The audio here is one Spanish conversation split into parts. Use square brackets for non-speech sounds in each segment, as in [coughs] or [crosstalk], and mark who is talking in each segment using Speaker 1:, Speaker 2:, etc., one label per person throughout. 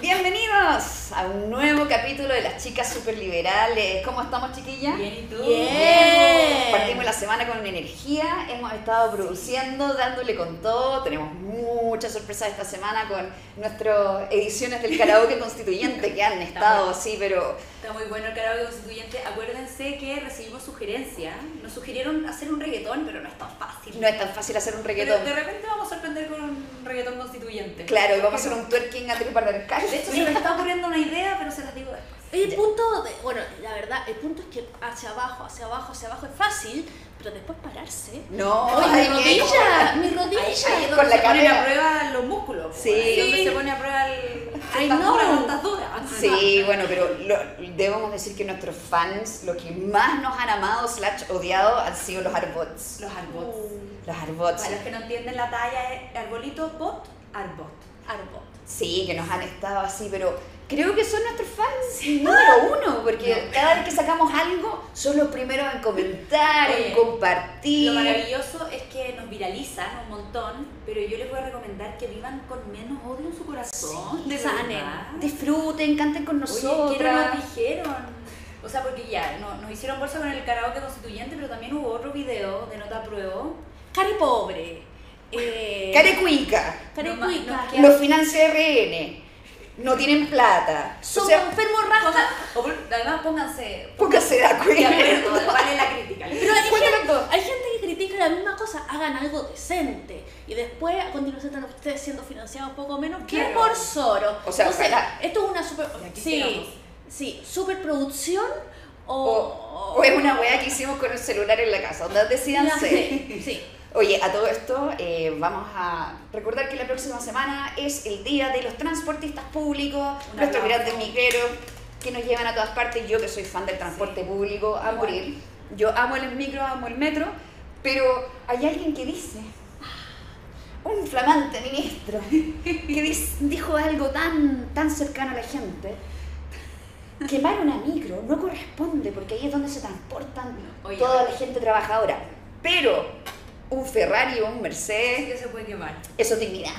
Speaker 1: Bienvenidos a un nuevo capítulo de las chicas superliberales. ¿Cómo estamos, chiquillas?
Speaker 2: Bien, ¿y tú?
Speaker 3: Bien.
Speaker 1: Partimos la semana con energía, hemos estado produciendo, dándole con todo, tenemos muchas sorpresas esta semana con nuestras ediciones del karaoke [laughs] constituyente que han estado así, pero
Speaker 2: Está muy bueno el karaoke constituyente. Acuérdense que recibimos sugerencias. Nos sugirieron hacer un reggaetón, pero no es tan fácil.
Speaker 1: no es tan fácil hacer un
Speaker 2: Pero
Speaker 1: reggaetón.
Speaker 2: de repente vamos a sorprender con un reggaetón constituyente.
Speaker 1: Claro, y vamos a hacer un twerking a tripar del
Speaker 2: De hecho, se me está ocurriendo una idea, pero se las digo después.
Speaker 3: El punto, de, bueno, la verdad, el punto es que hacia abajo, hacia abajo, hacia abajo es fácil, pero después pararse.
Speaker 1: No, hay
Speaker 3: mi
Speaker 1: que-
Speaker 3: rodilla, mi
Speaker 2: Ahí,
Speaker 3: rodilla.
Speaker 2: ahí es
Speaker 1: Con
Speaker 2: donde
Speaker 1: la
Speaker 2: se ponen a prueba los músculos.
Speaker 1: Sí.
Speaker 2: Ahí donde se pone a prueba el...
Speaker 3: Ay, no.
Speaker 2: duras, duras.
Speaker 1: Sí, bueno, pero lo- debemos decir que nuestros fans, lo que más nos han amado slash odiado han sido los arbots.
Speaker 2: Los arbots.
Speaker 1: Los arbots.
Speaker 2: Para los que no entienden la talla, es arbolito, bot, arbot.
Speaker 3: Arbot.
Speaker 1: Sí, que nos han estado así, pero creo que son nuestros fans [laughs] número uno, porque cada vez que sacamos algo, son los primeros en comentar, en compartir.
Speaker 2: Lo maravilloso es que nos viralizan un montón, pero yo les voy a recomendar que vivan con menos odio en su corazón. de
Speaker 3: sanen.
Speaker 2: verdad.
Speaker 1: Disfruten, canten con
Speaker 2: Oye, ¿qué nos dijeron? O sea, porque ya, no, nos hicieron bolsa con el karaoke constituyente, pero también hubo otro video de nota pruebo.
Speaker 3: Care pobre. [laughs] Eh, care cuica.
Speaker 2: no, ¿qué?
Speaker 1: los financia RN, no tienen plata. O
Speaker 3: Somos
Speaker 1: sea,
Speaker 3: enfermos
Speaker 2: o además pónganse
Speaker 1: póngase de acuerdo.
Speaker 2: acuerdo, vale la crítica. [laughs]
Speaker 3: Pero hay
Speaker 1: ¿Cuál de
Speaker 3: gente, hay gente que critica la misma cosa, hagan algo decente. Y después, a continuación, están ustedes siendo financiados poco menos que
Speaker 2: Claro.
Speaker 3: por Soro.
Speaker 1: O sea,
Speaker 3: Entonces, esto es una super. Sí, sí, superproducción o.
Speaker 1: O, o es una weá que hicimos con el celular en la casa, donde decidanse. [laughs]
Speaker 3: Sí, sí.
Speaker 1: Oye, a todo esto eh, vamos a recordar que la próxima semana es el día de los transportistas públicos,
Speaker 2: Un
Speaker 1: nuestros grandes micreros que nos llevan a todas partes. Yo que soy fan del transporte
Speaker 2: Sí.
Speaker 1: público a morir. Yo amo el micro, amo el metro, pero hay alguien que dice, un flamante ministro, que dijo algo tan, tan cercano a la gente. Quemar una micro no corresponde porque ahí es donde se transportan
Speaker 2: Oye,
Speaker 1: toda la gente trabajadora. Pero un Ferrari o un
Speaker 2: Sí
Speaker 1: Mercedes,
Speaker 2: que se puede quemar.
Speaker 1: eso es dignidad.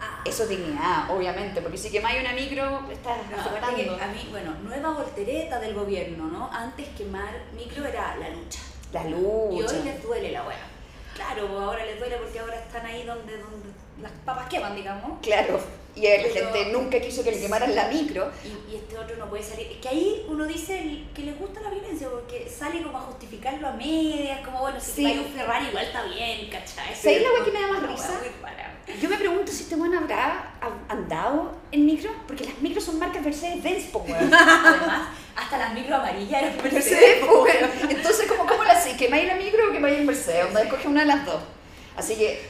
Speaker 3: Ah.
Speaker 1: Eso es dignidad, obviamente, porque si quemáis una micro, estás
Speaker 2: No, que a mí, bueno, nueva voltereta del gobierno, ¿no? Antes quemar micro era la lucha.
Speaker 1: la
Speaker 2: Y
Speaker 1: lucha.
Speaker 2: hoy les duele la hueá. Claro, pues ahora les duele porque ahora están ahí donde, donde las papas queman, digamos.
Speaker 1: Claro, y
Speaker 2: Pero-
Speaker 1: gente nunca quiso que le quemaran la micro.
Speaker 2: Y, y este otro no puede salir. Es que ahí uno dice el- que les gusta la violencia porque sale como a justificarlo a medias, como bueno, si
Speaker 1: Sí.
Speaker 2: un Ferrari igual está bien, ¿cachai?
Speaker 1: ¿Sabes la hueá que me da más risa? Yo me pregunto si este weón habrá a- andado en micro, porque las micros son marcas Mercedes-Benz, po, weón. [laughs]
Speaker 2: Además, hasta las micro amarillas eran
Speaker 1: Mercedes, po, weón. Entonces, ¿cómo, cómo la hacéis? ¿Quemáis la micro o quemáis el Mercedes? Onda, escoge una de las dos. Así que,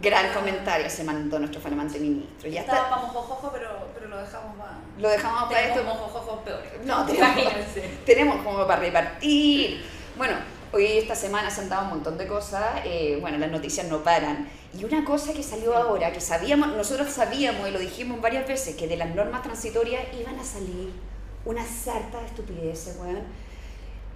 Speaker 1: gran comentario se mandó nuestro flamante ministro. Ya está.
Speaker 2: para mojojojo, pero, pero lo dejamos más.
Speaker 1: Lo dejamos para esto.
Speaker 2: mojojojos peores.
Speaker 1: No, [laughs] tenemos,
Speaker 2: Imagínense.
Speaker 1: tenemos como para repartir. Bueno, hoy esta semana se han dado un montón de cosas. eh, bueno, las noticias no paran. Y una cosa que salió ahora, que sabíamos, nosotros sabíamos y lo dijimos varias veces, que de las normas transitorias iban a salir una sarta de estupideces, weón.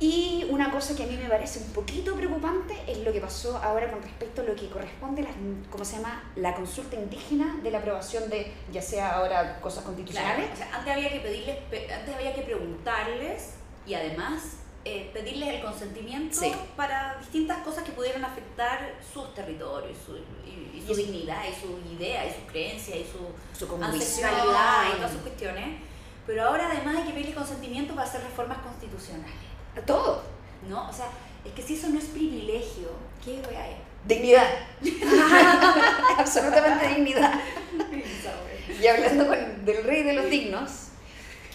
Speaker 1: Y una cosa que a mí me parece un poquito preocupante es lo que pasó ahora con respecto a lo que corresponde a las, ¿cómo se llama? La consulta indígena de la aprobación de, ya sea ahora cosas
Speaker 2: Claro,
Speaker 1: constitucionales.
Speaker 2: o sea, antes había que pedirles, pe- antes había que preguntarles y además eh, pedirles el consentimiento
Speaker 1: Sí.
Speaker 2: para distintas cosas que pudieran afectar sus territorios, su, y, y su
Speaker 1: Y-
Speaker 2: dignidad, y su idea, y su creencia, y su,
Speaker 1: Su
Speaker 2: ancestralidad, y todas sus cuestiones. Pero ahora además hay que pedirle consentimiento para hacer reformas constitucionales,
Speaker 1: Todo.
Speaker 2: ¿no? O sea, es que si eso no es privilegio, ¿qué wea es?
Speaker 1: Dignidad. [laughs] Absolutamente dignidad. Y hablando con- del rey de los dignos,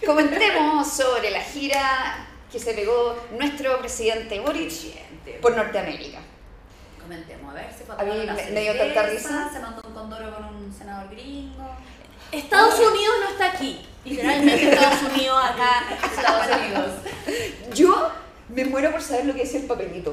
Speaker 1: comentemos sobre la gira que se pegó nuestro presidente Boric por Norteamérica.
Speaker 2: Comentemos, a ver, se fue
Speaker 1: A mí
Speaker 2: tomar una
Speaker 1: me- me dio tanta
Speaker 2: cerveza,
Speaker 1: risa.
Speaker 2: Se mandó un condoro con un senador gringo.
Speaker 3: Estados Unidos no está aquí. Literalmente Estados Unidos acá.
Speaker 2: Estados Unidos.
Speaker 1: Yo me muero por saber lo que decía el papelito.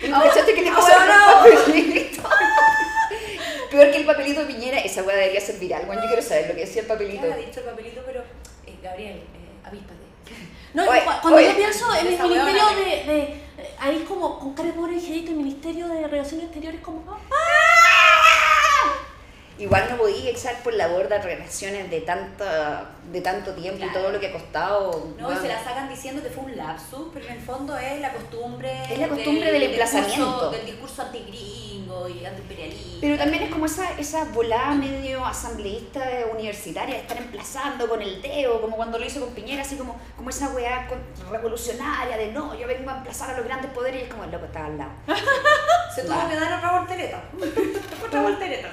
Speaker 1: ¿Tú
Speaker 2: Ah,
Speaker 1: ¿Cachaste que le pasaron
Speaker 2: no.
Speaker 1: el papelito? [laughs] Peor que el papelito de Piñera, esa weá debería ser viral. Bueno, yo quiero saber lo que decía el
Speaker 2: ¿Qué
Speaker 1: papelito.
Speaker 2: habrá dicho el papelito? Pero Eh, Gabriel, eh, avíspate.
Speaker 3: No,
Speaker 1: Oye,
Speaker 3: cuando
Speaker 1: oye.
Speaker 3: yo pienso en el ministerio de, de- eh, ahí como con cara de pobre angelito, el ministerio de Relaciones Exteriores como ah,
Speaker 1: Igual no podía echar por la borda relaciones de, tanta, de tanto tiempo y todo lo que ha costado.
Speaker 2: No, y
Speaker 1: bueno.
Speaker 2: se la sacan diciendo que fue un lapsus, pero en el fondo es la costumbre.
Speaker 1: Es la costumbre del emplazamiento.
Speaker 2: Discurso, del discurso antigringo y antiimperialista.
Speaker 1: Pero también es como esa, esa volada medio asambleísta universitaria de estar emplazando con el dedo, como cuando lo hizo con Piñera, así como, como esa weá revolucionaria de no, yo vengo a emplazar a los grandes poderes y es como el loco estaba al lado. [laughs]
Speaker 2: Se tuvo que dar otra voltereta. otra [laughs] voltereta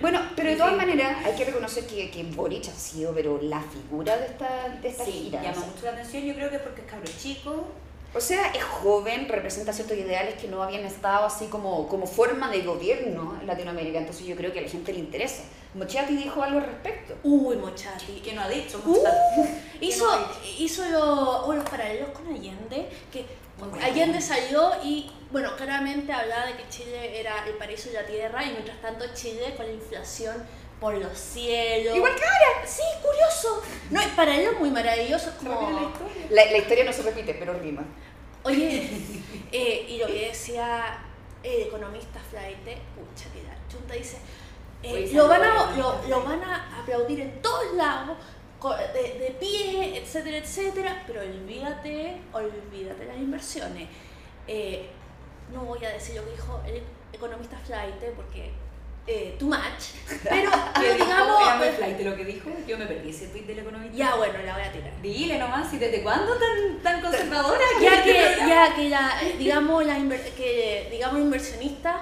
Speaker 1: Bueno, pero de todas maneras hay que reconocer que, que Boric ha sido pero la figura de esta, de esta
Speaker 2: Sí,
Speaker 1: gira.
Speaker 2: llama
Speaker 1: o sea.
Speaker 2: mucho la atención. Yo creo que es porque es cabro chico.
Speaker 1: O sea, es joven, representa ciertos ideales que no habían estado así como, como forma de gobierno en Latinoamérica, entonces yo creo que a la gente le interesa. Mochati dijo algo al respecto.
Speaker 3: uy, Mochati.
Speaker 2: Que no ha dicho.
Speaker 3: Uh,
Speaker 2: ¿Qué [laughs]
Speaker 3: hizo
Speaker 2: no ha dicho?
Speaker 3: hizo lo- o los paralelos con Allende, que
Speaker 2: bueno.
Speaker 3: Allende salió y, bueno, claramente hablaba de que Chile era el paraíso de la tierra y mientras tanto Chile con la inflación por los cielos.
Speaker 1: Igual
Speaker 3: que ahora. Sí, curioso. No, el paralelo muy maravilloso. es
Speaker 2: ¿Se repite la
Speaker 3: Como,
Speaker 2: historia?
Speaker 1: La, la historia no se repite, pero rima.
Speaker 3: oye, [laughs] eh, y lo que decía el economista Flight, pucha, que la chunta dice, eh, lo, van a, lo, van a aplaudir en todos lados, co- de, de pie, etcétera, etcétera, pero olvídate, olvídate las inversiones. Eh, no voy a decir lo que dijo el economista Flight, porque eh, too much, pero,
Speaker 2: ¿Qué
Speaker 3: pero
Speaker 2: dijo?
Speaker 3: digamos...
Speaker 2: Era muy flight lo que dijo. Yo me perdí ese tweet del economista.
Speaker 3: Ya bueno, la voy a tirar.
Speaker 2: Dile nomás, ¿y desde cuándo tan, tan conservadora?
Speaker 3: ya que
Speaker 2: ¿Qué-
Speaker 3: ya que la, digamos inver- que digamos inversionistas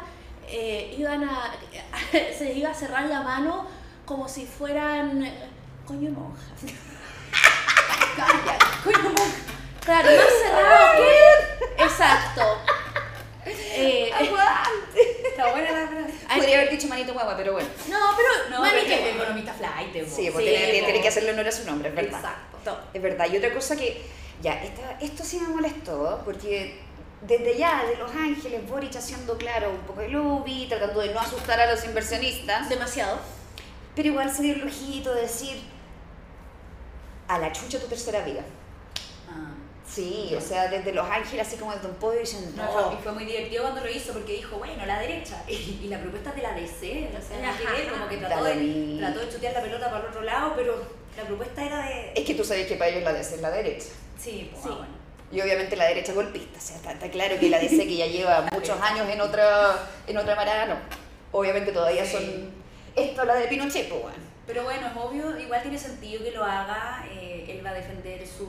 Speaker 3: eh, iban a [laughs] se les iba a cerrar la mano como si fueran coño monjas [laughs]
Speaker 2: Calla, coño, monja.
Speaker 3: claro más cerrado que exacto Eh,
Speaker 2: Está buena la frase.
Speaker 3: Ay,
Speaker 1: Podría pero bueno.
Speaker 3: no pero
Speaker 2: No,
Speaker 3: mami,
Speaker 2: que el
Speaker 3: bueno.
Speaker 2: economista flight.
Speaker 1: Sí,
Speaker 3: Sí,
Speaker 1: tiene, que hacerle honor a su nombre, es verdad.
Speaker 2: Exacto.
Speaker 1: Es verdad. Y otra cosa que, ya, esta- esto sí me molestó, porque desde ya, de Los Ángeles, Boric haciendo claro un poco de lobby, tratando de no asustar a los inversionistas,
Speaker 3: demasiado
Speaker 1: pero igual se dio el lujito de decir a la chucha tu tercera vida. Sí, o sea, desde Los Ángeles, así como desde un podio diciendo,
Speaker 2: No, fue- y fue muy divertido cuando lo hizo porque dijo, bueno, la derecha. [laughs] Y, y la propuesta es de la DC, o sea, que ver, como que trató de, trató de chutear la pelota para el otro lado, pero la propuesta era de.
Speaker 1: es que tú sabes que para ellos la DC es la derecha.
Speaker 2: Sí, pues,
Speaker 3: Sí.
Speaker 2: ah, bueno.
Speaker 1: Y obviamente la derecha golpista, o sea, está, está claro que la DC que ya lleva [laughs] muchos años en otra, en otra marada, no. Obviamente todavía
Speaker 2: Sí.
Speaker 1: son... Esto la de Pinochet, pues bueno.
Speaker 2: Pero bueno, es obvio, igual tiene sentido que lo haga. eh, él va a defender su,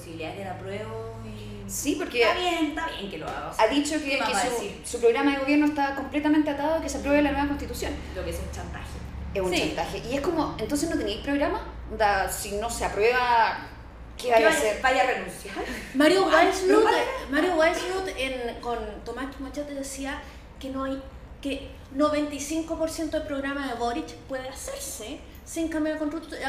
Speaker 2: posibilidades del apruebo. Y...
Speaker 1: Sí, porque
Speaker 2: Está bien, está bien que lo haga. o sea,
Speaker 1: ha dicho que,
Speaker 2: ¿qué más
Speaker 1: que su, su programa de gobierno está completamente atado a que se apruebe la nueva constitución.
Speaker 2: Lo que es un chantaje.
Speaker 1: Es un
Speaker 2: Sí.
Speaker 1: chantaje. Y es como, entonces no tenéis programa. Da, si no se aprueba, ¿qué vaya a hacer?
Speaker 2: Vaya a renunciar.
Speaker 3: Mario
Speaker 2: Ah, vale.
Speaker 3: Mario Weisslut en, con Tomás Machete decía que no hay que 95% del programa de Boric puede hacerse sin cambiar la constitución.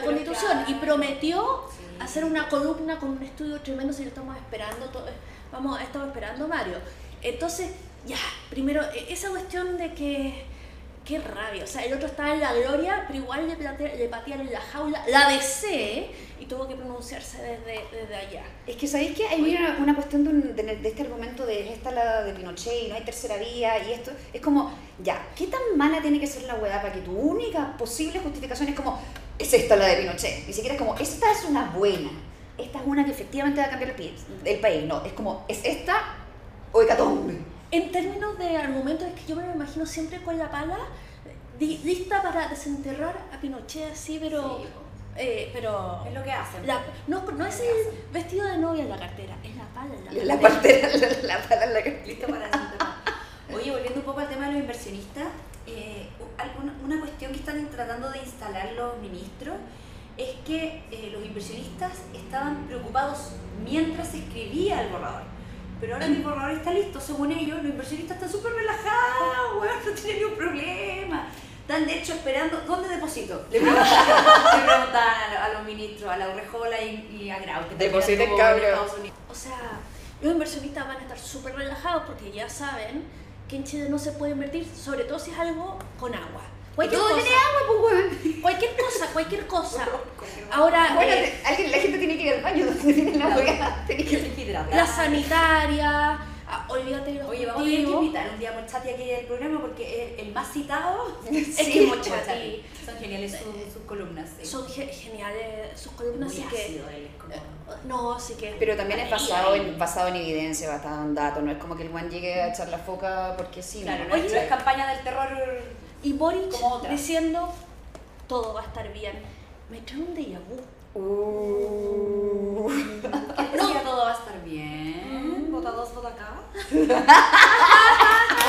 Speaker 3: Y prometió
Speaker 2: Sí.
Speaker 3: hacer una columna con un estudio tremendo si lo estamos esperando to- vamos estamos esperando Mario. Entonces ya primero e- esa cuestión de que qué rabia o sea el otro estaba en la gloria pero igual le, plate- le patearon la jaula la DC y tuvo que pronunciarse desde, desde allá
Speaker 1: Es que sabéis que hay una, una cuestión de, un- de- de este argumento de esta la de Pinochet y no hay tercera vía y esto. Es como, ya, ¿qué tan mala tiene que ser la weá para que tu única posible justificación es como, es esta la de Pinochet? Ni siquiera es como, esta es una buena. Esta es una que efectivamente va a cambiar el, el país. No, es como, es esta o hecatombe.
Speaker 3: En términos de argumentos, es que yo me lo imagino siempre con la pala, di- lista para desenterrar a Pinochet así, pero...
Speaker 2: Sí,
Speaker 3: eh, pero
Speaker 2: Es lo que hacen.
Speaker 3: la- no, no es el
Speaker 2: hacen.
Speaker 3: vestido de novia en la cartera, es la pala en la
Speaker 1: La
Speaker 3: cartera.
Speaker 1: parte, la, la pala en la que-
Speaker 2: Listo para desenterrar. Oye, volviendo un poco al tema de los inversionistas, eh, una cuestión que están tratando de instalar los ministros es que eh, los inversionistas estaban preocupados mientras se escribía el borrador. Pero ahora que el borrador está listo, según ellos, los inversionistas están súper relajados, weón, no tienen ningún problema. Están de hecho esperando, ¿dónde deposito? Le preguntaban, le preguntaban a, lo- a los ministros, a la Urrejola y, y a Grau, que
Speaker 1: Depositen,
Speaker 2: Unidos.
Speaker 3: O sea, los inversionistas van a estar súper relajados porque ya saben que en Chile no se puede invertir, sobre todo si es algo con agua. Cualquier
Speaker 1: todo
Speaker 3: cosa.
Speaker 1: tiene agua, pues, weón.
Speaker 3: Cualquier cosa, cualquier cosa. [laughs] Ahora,
Speaker 1: Bueno,
Speaker 3: eh,
Speaker 1: te- alguien, la gente tiene que ir al baño donde tiene la hueá. Tiene que
Speaker 2: que hidratar.
Speaker 3: la sanitaria, ah, olvídate de los
Speaker 2: Oye, vamos a tener que invitar un día a Mochati aquí del programa porque el, el más citado [laughs]
Speaker 3: Es
Speaker 1: Sí,
Speaker 3: que
Speaker 2: Mochati.
Speaker 3: Mochati
Speaker 2: Son geniales sus, sus columnas. sí.
Speaker 3: son ge- geniales sus columnas,
Speaker 2: Muy
Speaker 3: así que...
Speaker 2: ácido él, es como-
Speaker 3: No, así que...
Speaker 1: Pero también es basado en, basado en evidencia, basado en datos. No es como que el buen llegue a echar la foca porque sí.
Speaker 2: Claro,
Speaker 1: ¿no?
Speaker 2: no, es-
Speaker 3: Oye.
Speaker 2: no es campaña del terror.
Speaker 3: Y Boric diciendo, todo va a estar bien. Me trae un déjà vu.
Speaker 1: Uh. [laughs]
Speaker 2: ¿Quién decía todo va a estar bien? Vota dos, vota acá. [laughs]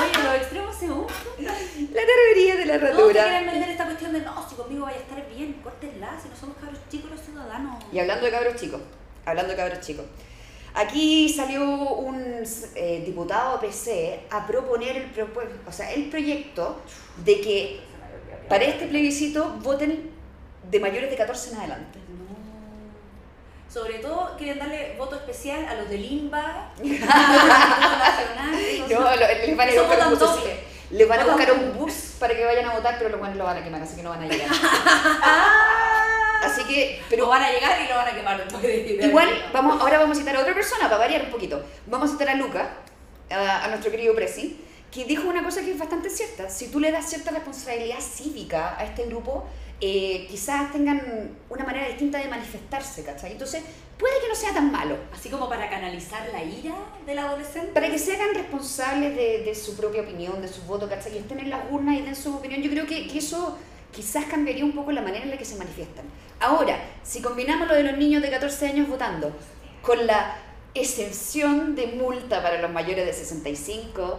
Speaker 2: Oye, los extremos se unen.
Speaker 1: La terroría de la
Speaker 2: te
Speaker 1: herradura.
Speaker 2: quieren vender esta cuestión de no, si conmigo vaya a estar bien, córtenla, si no somos cabros chicos los ciudadanos.
Speaker 1: Y hablando de cabros chicos, hablando de cabros chicos, aquí salió un eh, diputado PC a proponer el, propu- o sea, el proyecto de que para este plebiscito voten de mayores de 14 en adelante.
Speaker 2: No. Sobre todo quieren darle voto especial a los del INBA, [laughs] a los nacional.
Speaker 1: No, lo- les van a ir a buscar un. Les van a buscar un bus para que vayan a votar, pero los buenos lo van a quemar, así que no van a llegar. [laughs] Así que,
Speaker 2: Pero
Speaker 1: pero
Speaker 2: van a llegar y lo van a quemar después de
Speaker 1: Igual, vamos, ahora vamos a citar a otra persona para variar un poquito. Vamos a citar a Luca, a, a nuestro querido Presi, que dijo una cosa que es bastante cierta. Si tú le das cierta responsabilidad cívica a este grupo, eh, quizás tengan una manera distinta de manifestarse, ¿cachai? Entonces, puede que no sea tan malo.
Speaker 2: Así como para canalizar la ira del adolescente.
Speaker 1: Para que se hagan responsables de, de su propia opinión, de su voto, ¿cachai? Y estén en las urnas y den su opinión. Yo creo que, que eso quizás cambiaría un poco la manera en la que se manifiestan. Ahora, si combinamos lo de los niños de 14 años votando con la exención de multa para los mayores de 65,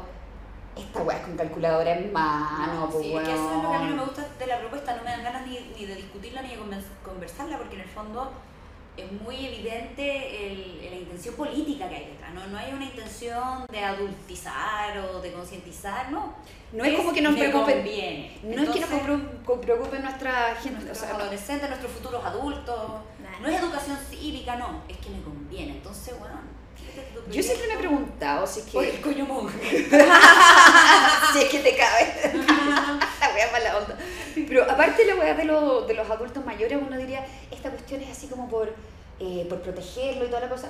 Speaker 1: esta weá es con calculadora en mano, pues
Speaker 2: sí, es que eso es lo que a mí no me gusta de la propuesta, no me dan ganas ni, ni de discutirla ni de conversarla, porque en el fondo es muy evidente el- la intención política que hay detrás. No, no hay una intención de adultizar o de concientizar, no.
Speaker 1: No es como que nos
Speaker 2: me
Speaker 1: preocupe-
Speaker 2: conviene.
Speaker 1: No es que nos
Speaker 2: Entonces,
Speaker 1: compro- co- preocupe nuestra gente, o
Speaker 2: nuestros
Speaker 1: sea,
Speaker 2: adolescentes, nuestros futuros adultos.
Speaker 3: Nah.
Speaker 2: No es educación cívica, no, es que me conviene. Entonces, bueno,
Speaker 1: yo siempre me he preguntado si es
Speaker 2: Por el
Speaker 1: que,
Speaker 2: coño monje. [laughs]
Speaker 1: si es que te cabe. [laughs] la wea mala onda. Pero aparte la wea de, lo- de los adultos mayores, uno diría, esta cuestión es así como por, eh, por protegerlo y toda la cosa.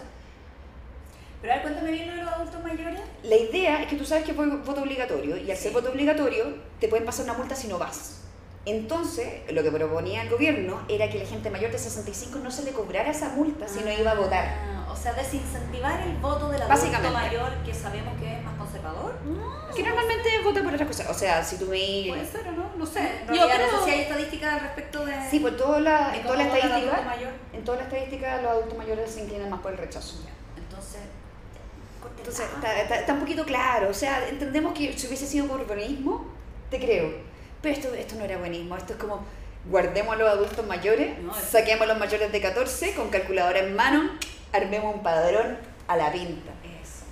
Speaker 2: Pero a ver, cuéntame bien lo de los adultos mayores.
Speaker 1: La idea es que tú sabes que fue voto obligatorio y al ser voto obligatorio te pueden pasar una multa si no vas. Entonces, lo que proponía el gobierno era que la gente mayor de 65 no se le cobrara esa multa si no iba a votar.
Speaker 2: Ah, O sea, desincentivar el voto del adulto mayor que sabemos que es más conservador.
Speaker 1: Que normalmente vota por otras cosas. O sea, si tú me...
Speaker 2: Puede ser o no, no sé.
Speaker 3: Yo
Speaker 2: realidad, no
Speaker 3: creo-
Speaker 2: sé si hay estadísticas al respecto de.
Speaker 1: Sí, pues toda la, en toda la estadística, en toda la estadística los adultos mayores se inclinan más por el rechazo.
Speaker 2: Entonces.
Speaker 1: Entonces, está, está- está un poquito claro. O sea, entendemos que si hubiese sido por buenismo, te creo. Pero esto, esto no era buenismo. Esto es como, guardemos a los adultos mayores,
Speaker 2: No, es-
Speaker 1: saquemos a los mayores de 14 con calculadora en mano, armemos un padrón a la pinta.
Speaker 2: Eso.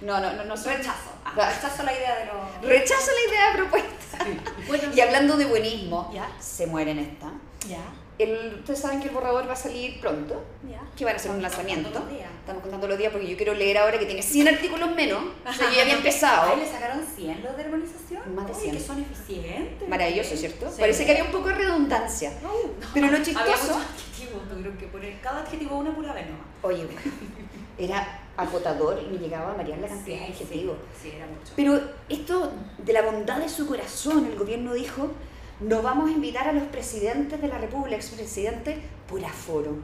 Speaker 1: No, no, no, no. soy-
Speaker 2: Rechazo. Ah, rechazo la idea de los.
Speaker 1: Rechazo la idea propuesta.
Speaker 3: Bueno,
Speaker 1: Y hablando de buenismo,
Speaker 3: Ya.
Speaker 1: se muere en esta.
Speaker 3: Ya,
Speaker 1: El, ustedes saben que el borrador va a salir pronto,
Speaker 3: ya.
Speaker 1: que van a hacer un lanzamiento.
Speaker 2: contando los días.
Speaker 1: Estamos contando los días porque yo quiero leer ahora que tiene 100 [laughs] artículos menos. O sea, yo ya había empezado.
Speaker 2: Ay, le sacaron 100 los de urbanización.
Speaker 1: Más de
Speaker 2: Oye,
Speaker 1: 100.
Speaker 2: que son eficientes.
Speaker 1: Maravilloso, ¿cierto?
Speaker 2: Sí.
Speaker 1: Parece que había un poco de redundancia. Pero lo
Speaker 2: Había
Speaker 1: chistoso.
Speaker 2: muchos adjetivos, creo que poner cada adjetivo una pura vez nomás.
Speaker 1: Oye, bueno, era agotador y me llegaba a marear la cantidad de
Speaker 2: Sí,
Speaker 1: adjetivos.
Speaker 2: Sí, sí, era mucho.
Speaker 1: Pero esto, de la bondad de su corazón, el gobierno dijo: no vamos a invitar a los presidentes de la República, expresidentes, por aforo.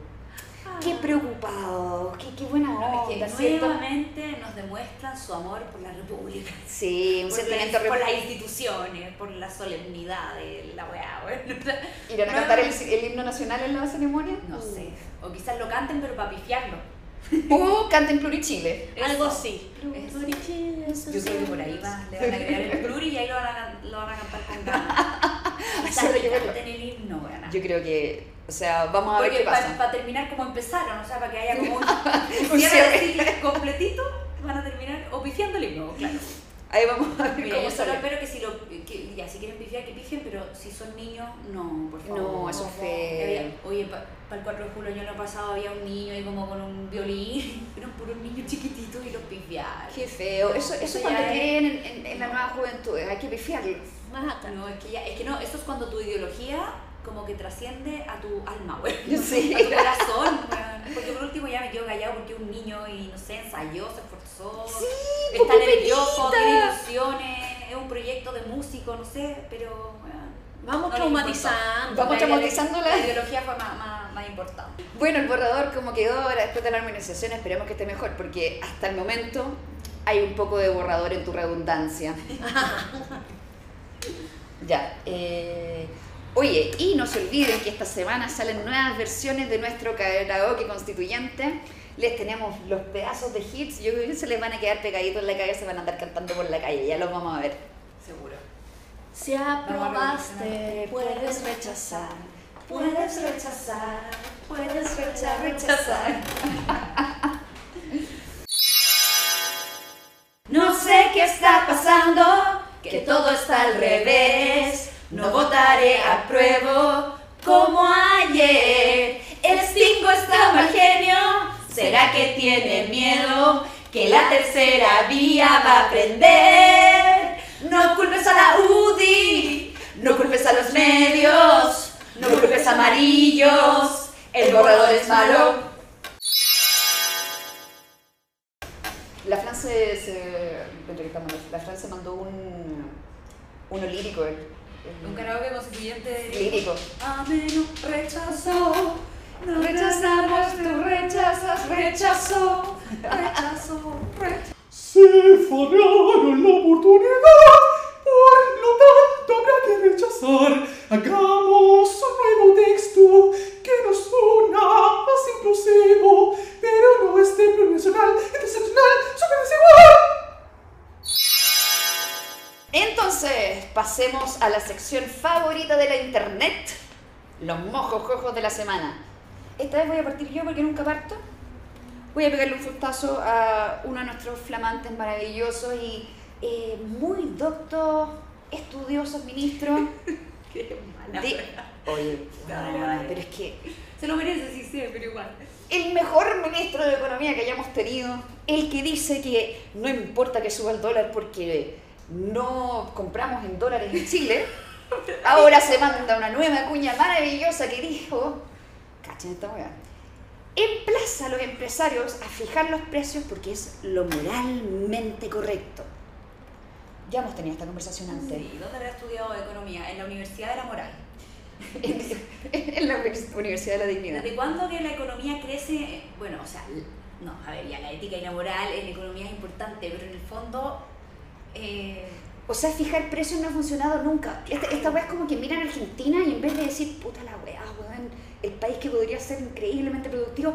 Speaker 1: Qué preocupados, qué, qué buena
Speaker 2: No,
Speaker 1: onda,
Speaker 2: es que
Speaker 1: ¿cierto?
Speaker 2: nuevamente nos demuestran su amor por la República.
Speaker 1: Sí, un
Speaker 2: por,
Speaker 1: sentimiento
Speaker 2: las, por las instituciones, por la solemnidad de la weá, bueno.
Speaker 1: ¿Irán a
Speaker 2: No,
Speaker 1: cantar el, el himno nacional en la ceremonia?
Speaker 2: No sé. O quizás lo canten, pero para pifiarlo.
Speaker 1: O canten Plurichile.
Speaker 3: Algo así.
Speaker 2: Eso. Yo creo que por ahí va, le van a agregar el pluri y ahí lo van a, lo van a cantar con ganas. [laughs] Canten el himno.
Speaker 1: Yo creo que, o sea, vamos a ver qué pasa.
Speaker 2: para terminar como empezaron, o sea, para que haya como un, [laughs]
Speaker 1: Un
Speaker 2: cierre de completito, van a terminar o pifiando el himno, claro.
Speaker 1: Ahí vamos a ver
Speaker 2: Mira,
Speaker 1: cómo
Speaker 2: yo solo
Speaker 1: sale.
Speaker 2: espero que si lo, que, ya, si quieren pifiar, que pifien, pero si son niños, no, por favor.
Speaker 1: No, eso es feo.
Speaker 2: Oye, para el 4 de julio el año pasado había un niño ahí como con un violín, [laughs] eran puros niños chiquititos y los pifiaron.
Speaker 1: Qué feo. Eso, eso
Speaker 2: Eso
Speaker 1: cuando
Speaker 2: es-
Speaker 1: creen en, en- en la nueva juventud, hay que pifiarlo.
Speaker 3: Más acá.
Speaker 2: No, es que, ya, es que no, eso es cuando tu ideología como que trasciende a tu alma, güey. [laughs]
Speaker 1: Sí.
Speaker 2: A tu corazón, weón. Porque por último ya me quedo callado porque un niño y no sé, ensayó, se esforzó,
Speaker 1: Sí,
Speaker 2: está
Speaker 1: pues,
Speaker 2: nervioso, tiene ilusiones, es un proyecto de músico, no sé, pero
Speaker 3: Vamos
Speaker 2: no
Speaker 3: traumatizando.
Speaker 1: Vamos traumatizando la-
Speaker 2: La ideología fue más, más, más importante.
Speaker 1: Bueno, el borrador como quedó ahora después de la armonización, esperemos que esté mejor, porque hasta el momento hay un poco de borrador en tu redundancia. [laughs] ya. eh, oye, y no se olviden que esta semana salen nuevas versiones de nuestro karaoke constituyente. Les tenemos los pedazos de hits, yo creo que se les van a quedar pegaditos en la cabeza, van a andar cantando por la calle, ya los vamos a ver.
Speaker 2: Seguro.
Speaker 3: Si aprobaste, puedes rechazar. Puedes rechazar, puedes rechazar, rechazar.
Speaker 2: No sé qué está pasando, que todo está al revés. No votaré a prueba como ayer. El 5 está mal genio, ¿será que tiene miedo? Que la tercera vía va a prender. No culpes a la UDI, no culpes a los medios, no culpes amarillos. El borrador es malo.
Speaker 1: La Fran se, la Fran se mandó un, uno lírico.
Speaker 2: Un karaoke constituyente
Speaker 1: lírico.
Speaker 2: Amén, rechazó. No
Speaker 1: Rechazamos, tú rechazas, rechazo.
Speaker 2: rechazo, rechazo.
Speaker 4: Se fanaron la oportunidad, por lo tanto habrá que rechazar. Hagamos un nuevo texto que nos una más inclusivo, pero no esté plurinacional, interseccional, super
Speaker 1: pasemos a la sección favorita de la internet, los mojos jojos de la semana. Esta vez voy a partir yo porque nunca parto. Voy a pegarle un fustazo a uno de nuestros flamantes maravillosos y eh, muy doctos, estudiosos ministros. [laughs]
Speaker 2: Qué mala.
Speaker 1: de- Oye, no, pero es que
Speaker 2: Se lo merece, sí sé, pero igual.
Speaker 1: el mejor ministro de Economía que hayamos tenido, el que dice que no importa que suba el dólar porque no compramos en dólares en Chile, ahora se manda una nueva cuña maravillosa que dijo, cachen esta weá, emplaza a los empresarios a fijar los precios porque es lo moralmente correcto. Ya hemos tenido esta conversación antes.
Speaker 2: Sí, ¿dónde habrá estudiado economía? En la Universidad de la Moral.
Speaker 1: en la Universidad de la Dignidad.
Speaker 2: ¿Desde cuándo que la economía crece? Bueno, o sea, no, a ver, ya la ética y la moral en economía es importante, pero en el fondo... eh,
Speaker 1: O sea, fijar precios no ha funcionado nunca. Esta, esta weá es como que miran a Argentina y en vez de decir, puta la weá, weón, el país que podría ser increíblemente productivo,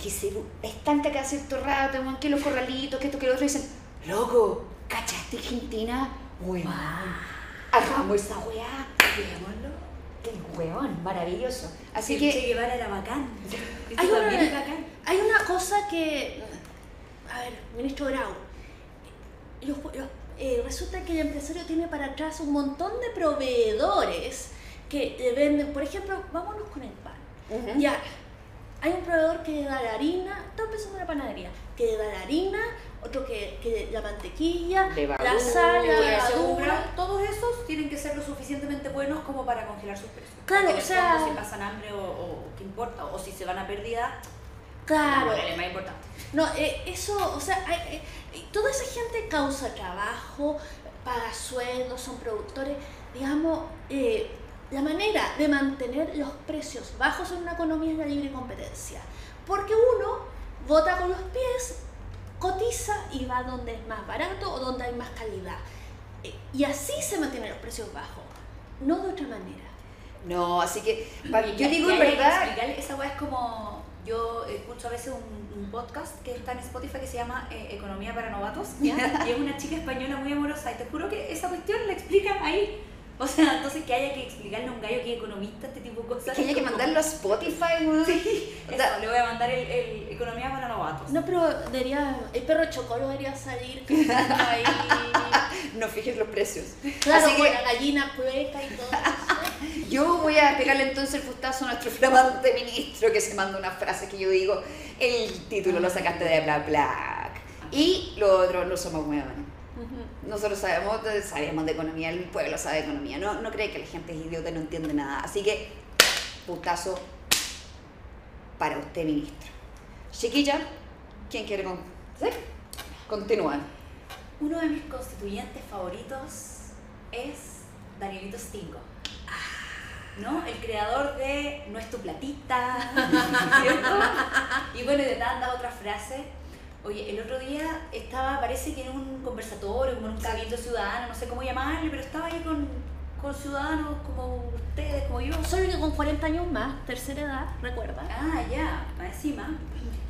Speaker 1: que se estanca cada cierto rato, weón, que los corralitos, que esto, que lo otro, dicen, loco, ¿cachaste Argentina? Weón, hagamos esa weá. Qué weón, maravilloso. Así
Speaker 2: que Che Guevara era
Speaker 3: Hay una,
Speaker 2: bacán.
Speaker 3: hay una cosa que. A ver, ministro Grau. Los, los- eh, resulta que el empresario tiene para atrás un montón de proveedores que le venden. Por ejemplo, vámonos con el pan.
Speaker 1: Ujú.
Speaker 3: Ya, hay un proveedor que da la harina, todo empezó en la panadería, que da la harina, otro que, que la mantequilla, la sal, la
Speaker 2: Levadura,
Speaker 3: levadura.
Speaker 2: todos esos tienen que ser lo suficientemente buenos como para congelar sus precios.
Speaker 3: Claro, o sea-
Speaker 2: si pasan hambre o, o qué importa, o si se van a pérdida,
Speaker 3: Claro.
Speaker 2: moral es más importante.
Speaker 3: No, eh, eso, o sea, eh, eh, toda esa gente causa trabajo, paga sueldos, son productores. Digamos, eh, la manera de mantener los precios bajos en una economía es la libre competencia. Porque uno vota con los pies, cotiza y va donde es más barato o donde hay más calidad. Y así se mantienen los precios bajos, no de otra manera.
Speaker 1: no, así que, yo digo en verdad,
Speaker 2: explicarle- esa es como. Yo escucho a veces un, un podcast que está en Spotify que se llama eh, Economía para Novatos. ¿ya? [laughs] y es una chica española muy amorosa. Y te juro que esa cuestión la explican ahí. O sea, entonces que haya que explicarle a un gallo que es economista este tipo de cosas.
Speaker 1: que haya que mandarlo a Spotify, weón. [laughs] O sea,
Speaker 2: Eso, le voy a mandar el, el Economía para Novatos.
Speaker 3: No, pero debería, el perro chocolo debería salir cantando ahí. [laughs]
Speaker 1: no fijes los precios.
Speaker 3: Claro,
Speaker 1: Así
Speaker 3: con
Speaker 1: que
Speaker 3: la gallina cueca y todo eso.
Speaker 1: Yo voy a pegarle entonces el fustazo a nuestro flamante ministro que se manda una frase que yo digo, el título lo sacaste de bla bla. Y lo otro, no somos huevones. Nosotros sabemos, sabemos de economía, el pueblo sabe de economía. No, no cree que la gente es idiota y no entiende nada. Así que, fustazo para usted, ministro. Chiquilla, ¿quién quiere con... ¿Sí? Continúa.
Speaker 2: Uno de mis constituyentes favoritos es Danielito Stingo. ¿No? El creador de No es tu platita, ¿cierto? [laughs] Y bueno, y de tantas otras frases. Oye, el otro día estaba, parece que en un conversatorio, como en un cabildo ciudadano, no sé cómo llamarle, pero estaba ahí con, con ciudadanos como ustedes, como yo.
Speaker 3: Solo que con 40 años más, tercera edad, recuerda.
Speaker 2: Ah, ya, más encima.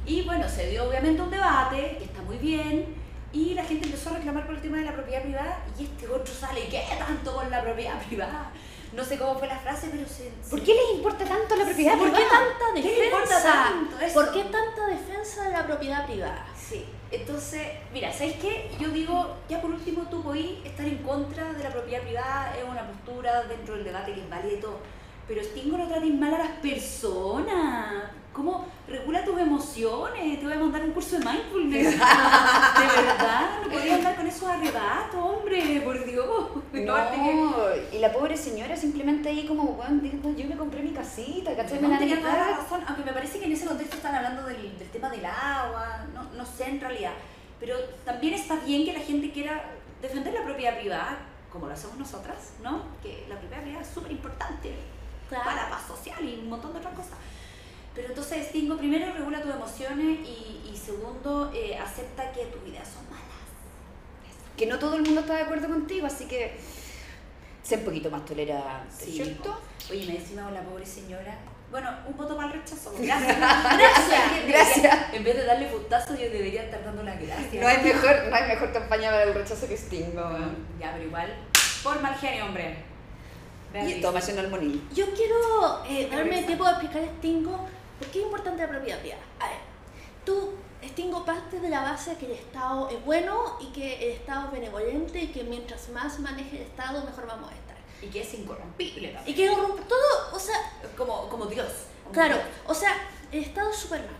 Speaker 2: Y bueno, se dio obviamente un debate, que está muy bien, y la gente empezó a reclamar por el tema de la propiedad privada, y este otro sale, ¿qué tanto con la propiedad privada? No sé cómo fue la frase, pero se...
Speaker 1: ¿Por qué les importa tanto la propiedad
Speaker 3: ¿Por qué
Speaker 1: privada?
Speaker 3: tanta
Speaker 2: ¿Qué importa
Speaker 3: defensa?
Speaker 2: tanto eso?
Speaker 3: ¿Por qué tanta defensa de la propiedad privada?
Speaker 2: Sí, entonces, mira, ¿sabes qué? Yo digo, ya por último tú podís estar en contra de la propiedad privada, es una postura dentro del debate que es válida y todo, pero Stingo no trates mal a las personas. ¿Cómo regula tus emociones? Te voy a mandar un curso de mindfulness. [laughs] De verdad, no podía andar con esos arrebatos, hombre, por Dios. [laughs]
Speaker 1: No, y la pobre señora simplemente ahí como, bueno, yo me compré mi casita, ¿cachai? Me
Speaker 2: No, tenía toda la razón, aunque me parece que en ese contexto están hablando del, del tema del agua, no, no sé en realidad, pero también está bien que la gente quiera defender la propiedad privada, como lo hacemos nosotras, ¿no? Que la propiedad privada es súper importante para la paz social y un montón de otras cosas. Pero entonces, Stingo, primero regula tus emociones y, y segundo, eh, acepta que tus ideas son malas.
Speaker 1: Que no todo el mundo está de acuerdo contigo, así que sé un poquito más tolerante,
Speaker 2: Sí,
Speaker 1: ¿cierto?
Speaker 2: Oye, me decimos la pobre señora. Bueno, un voto para el rechazo. [laughs] Gracias. gracias.
Speaker 1: Gracias.
Speaker 2: En vez de darle putazo, yo debería estar dando las gracias.
Speaker 1: No hay mejor, no hay mejor campaña para el rechazo que Stingo, weón.
Speaker 2: Ya, pero igual. Por mal genio, hombre.
Speaker 1: Y
Speaker 2: Beatriz.
Speaker 1: toma el monil.
Speaker 3: Yo quiero eh, darme
Speaker 2: risa.
Speaker 3: tiempo de explicar Stingo por qué es importante la propiedad privada. A ver, tú, Stingo, parte de la base que el Estado es bueno y que el Estado es benevolente y que mientras más maneje el Estado, mejor vamos a estar.
Speaker 2: Y que es incorrompible
Speaker 3: Y que corrompe todo, o sea,
Speaker 2: Como, como Dios. como
Speaker 3: claro,
Speaker 2: Dios.
Speaker 3: o sea, el Estado es Superman.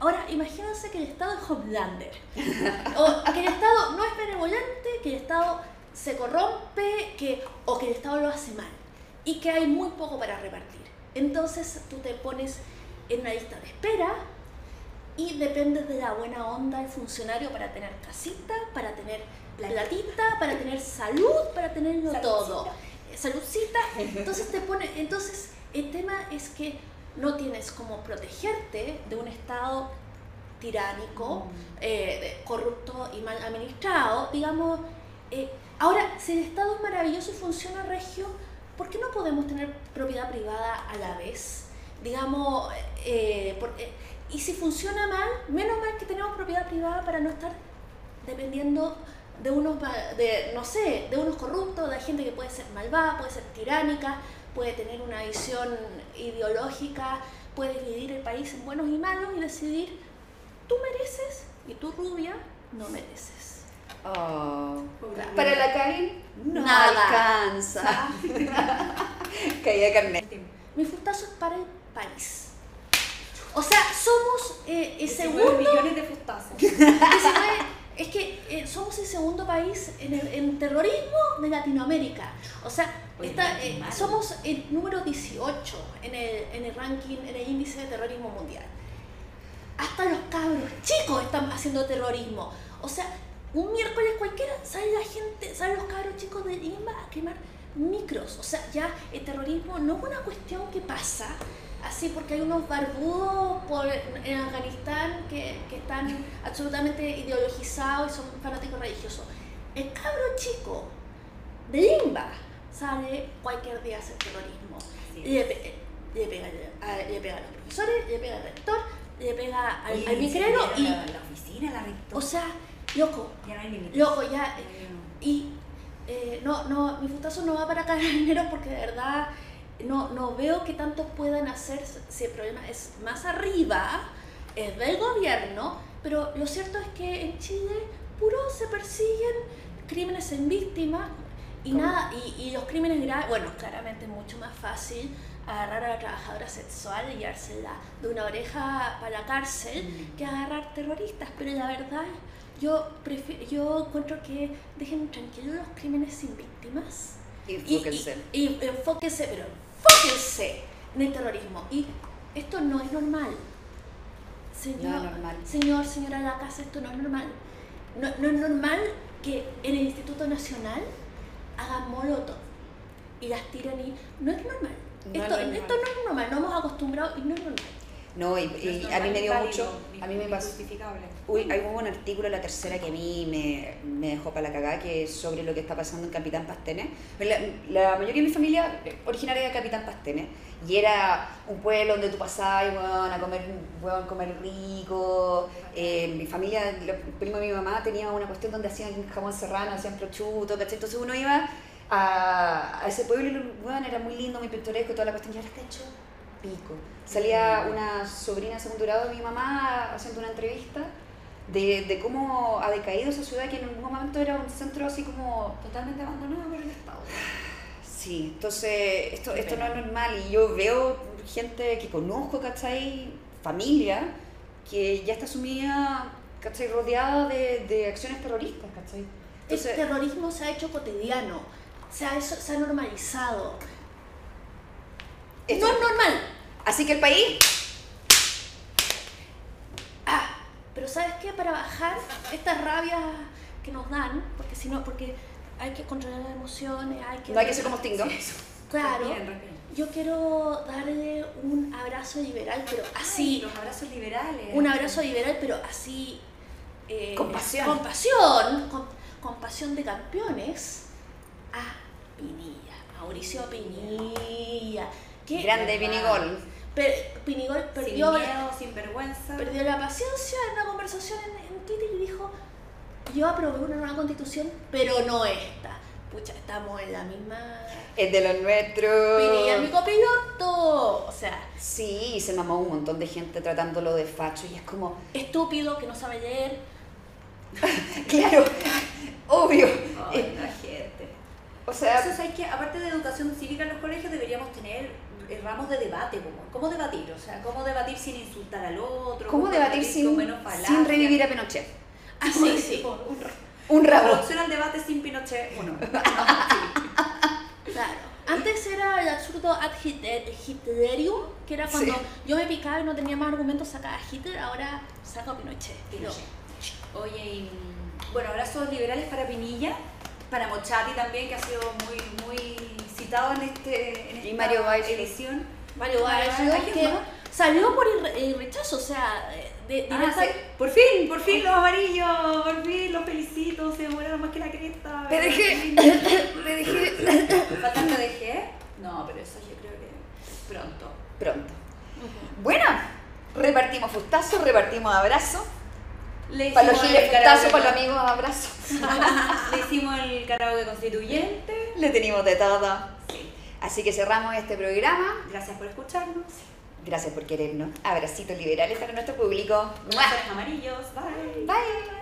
Speaker 3: Ahora, imagínense que el Estado es Homelander. O que el Estado no es benevolente, que el Estado se corrompe, que, o que el Estado lo hace mal. Y que hay muy poco para repartir. Entonces tú te pones en una lista de espera y dependes de la buena onda del funcionario para tener casita, para tener platita, para tener salud, para tenerlo
Speaker 2: Saludcita.
Speaker 3: todo. Eh, Saludcita. Entonces te pone, entonces el tema es que no tienes como protegerte de un estado tiránico, eh, de- corrupto y mal administrado, digamos. eh, ahora, si el Estado es maravilloso y funciona regio, ¿por qué no podemos tener propiedad privada a la vez? Digamos, eh, por- eh, y si funciona mal, menos mal que tenemos propiedad privada para no estar dependiendo de unos, de, no sé, de unos corruptos, de gente que puede ser malvada, puede ser tiránica, puede tener una visión ideológica, puede dividir el país en buenos y malos y decidir, tú mereces y tú rubia no mereces.
Speaker 1: Oh. Para la Karen no
Speaker 3: Nada.
Speaker 1: alcanza. [laughs] Carnet.
Speaker 3: Mi fustazo es para el país. O sea, somos eh, el
Speaker 2: 19
Speaker 3: segundo...
Speaker 2: millones de fustazos. [laughs]
Speaker 3: 19 es que eh, somos el segundo país en, el, en terrorismo de Latinoamérica. O sea,
Speaker 2: Oye,
Speaker 3: está,
Speaker 2: qué
Speaker 3: eh, somos el número 18 en el, en el ranking, en el índice de terrorismo mundial. Hasta los cabros chicos están haciendo terrorismo. O sea, un miércoles cualquiera sale la gente, salen los cabros chicos de Lima a quemar micros. O sea, ya el terrorismo no es una cuestión que pasa así porque hay unos barbudos por, en Afganistán que, que están absolutamente ideologizados y son fanáticos religiosos. El cabro chico de Limba sale cualquier día a hacer terrorismo.
Speaker 2: Así
Speaker 3: Le, pe- le pega, a, le pega a los profesores, le pega al rector, le pega al,
Speaker 2: Oye,
Speaker 3: al micrero y,
Speaker 2: La, la oficina, la rectora.
Speaker 3: o sea, loco,
Speaker 2: ya no hay
Speaker 3: loco, ya,
Speaker 2: no.
Speaker 3: y eh, no, no, mi fustazo no va para carabineros [laughs] porque de verdad no, no veo que tanto puedan hacer si el problema es más arriba, es del gobierno, pero lo cierto es que en Chile puro se persiguen crímenes en víctimas Y nada, y, y los crímenes graves, bueno, claramente es mucho más fácil agarrar a la trabajadora sexual y llevársela de una oreja para la cárcel
Speaker 1: Mm.
Speaker 3: que agarrar terroristas, pero la verdad yo prefiero, yo encuentro que dejen tranquilos los crímenes sin víctimas.
Speaker 1: Y enfóquense.
Speaker 3: y, y enfóquense, pero enfóquense en el terrorismo. Y esto no es normal. Señor,
Speaker 1: No es normal.
Speaker 3: señor, señora de la casa, esto no es normal. No, no es normal que en el Instituto Nacional hagan molotov y las tiren y... No es normal.
Speaker 1: No
Speaker 3: esto,
Speaker 1: es normal.
Speaker 3: esto no es normal, no hemos acostumbrado y no es normal.
Speaker 1: No, y, y a mí me dio mucho, a mí me pasó. Uy, hay un artículo en la tercera que a mí me, me dejó para la cagada, que es sobre lo que está pasando en Capitán Pastene. La, la mayoría de mi familia originaria de Capitán Pastene, y era un pueblo donde tú pasabas weón, a comer, weón, comer rico. Eh, mi familia, el primo de mi mamá tenía una cuestión donde hacían jamón serrano, hacían prosciutto, ¿cachai? Entonces uno iba a, a ese pueblo y weón, era muy lindo, muy pintoresco, toda la cuestión, y ahora está hecho pico. Salía una sobrina de segundo grado de mi mamá haciendo una entrevista de, de cómo ha decaído esa ciudad que en algún momento era un centro así como...
Speaker 2: Totalmente abandonado por el Estado.
Speaker 1: Sí, entonces esto, esto no es normal y yo veo gente que conozco, ¿cachai? Familia que ya está sumida, ¿cachai? Rodeada de, de acciones terroristas, ¿cachai?
Speaker 3: El
Speaker 1: Entonces,
Speaker 3: terrorismo se ha hecho cotidiano, se ha, eso- se ha normalizado.
Speaker 1: esto-
Speaker 3: No es normal.
Speaker 1: así que el país...
Speaker 3: Ah, pero ¿sabes qué? Para bajar estas rabias que nos dan, porque si no, porque hay que controlar las emociones, hay que...
Speaker 1: No hay que ser como Stingo.
Speaker 3: Claro. Yo quiero darle un abrazo liberal, pero así.
Speaker 2: Ay, los abrazos liberales.
Speaker 3: un abrazo liberal, pero así. eh,
Speaker 1: Con pasión.
Speaker 3: Con pasión. Con, con pasión de campeones. A Pinilla. Mauricio Pinilla. Qué
Speaker 1: Grande Vinigol.
Speaker 3: Per- Pinigol
Speaker 2: Sin
Speaker 3: perdió,
Speaker 2: miedo, sin vergüenza.
Speaker 3: perdió la paciencia en una conversación en, en Twitter y dijo: Yo aprobé una nueva constitución, pero no esta. Pucha, estamos en la misma.
Speaker 1: Es de los nuestros.
Speaker 3: Pinilla mi copiloto. O sea,
Speaker 1: Sí, se mamó un montón de gente tratándolo de facho y es como,
Speaker 3: estúpido que no sabe leer. [laughs]
Speaker 1: claro, obvio.
Speaker 2: Ay,
Speaker 1: Eh,
Speaker 2: la gente.
Speaker 1: o sea,
Speaker 2: Entonces hay que, aparte de educación cívica en los colegios, deberíamos tener ramos de debate, como cómo debatir, o sea, cómo debatir sin insultar al otro,
Speaker 1: ¿cómo debatir
Speaker 2: con
Speaker 1: sin,
Speaker 2: menos
Speaker 1: sin revivir a Pinochet?
Speaker 3: Ah, [laughs] sí, sí.
Speaker 2: Un ra-
Speaker 1: Un rabo.
Speaker 2: Traducción al debate sin Pinochet, uno. [laughs]
Speaker 3: Claro. Antes era el absurdo ad Hitler- Hitlerium, que era cuando
Speaker 1: Sí.
Speaker 3: yo me picaba y no tenía más argumentos, sacaba a Hitler, ahora saco a Pinochet.
Speaker 2: Pinochet. Oye, y, bueno, abrazos liberales para Pinilla, para Mochati también, que ha sido muy, muy en, este, en esta
Speaker 1: Y Mario
Speaker 2: edición.
Speaker 3: Mario salió por el re- el rechazo, o sea, de, de
Speaker 2: Ah, sí. Por fin, por fin los amarillos, por fin los felicito, se demoraron más que la cresta.
Speaker 1: Me dejé, me [coughs] dejé.
Speaker 2: ¿Falta PDG? No, pero eso yo creo que pronto.
Speaker 1: Pronto. Bueno, repartimos fustazos, repartimos abrazos.
Speaker 2: Le
Speaker 1: Para los giles fustazos, para los amigos abrazos. [laughs]
Speaker 2: Le hicimos el karaoke constituyente.
Speaker 1: Le tenemos de todo. Así que cerramos este programa.
Speaker 2: Gracias por escucharnos.
Speaker 1: Gracias por querernos. Abracitos liberales para nuestro público.
Speaker 2: Amarillos. Bye.
Speaker 1: Bye.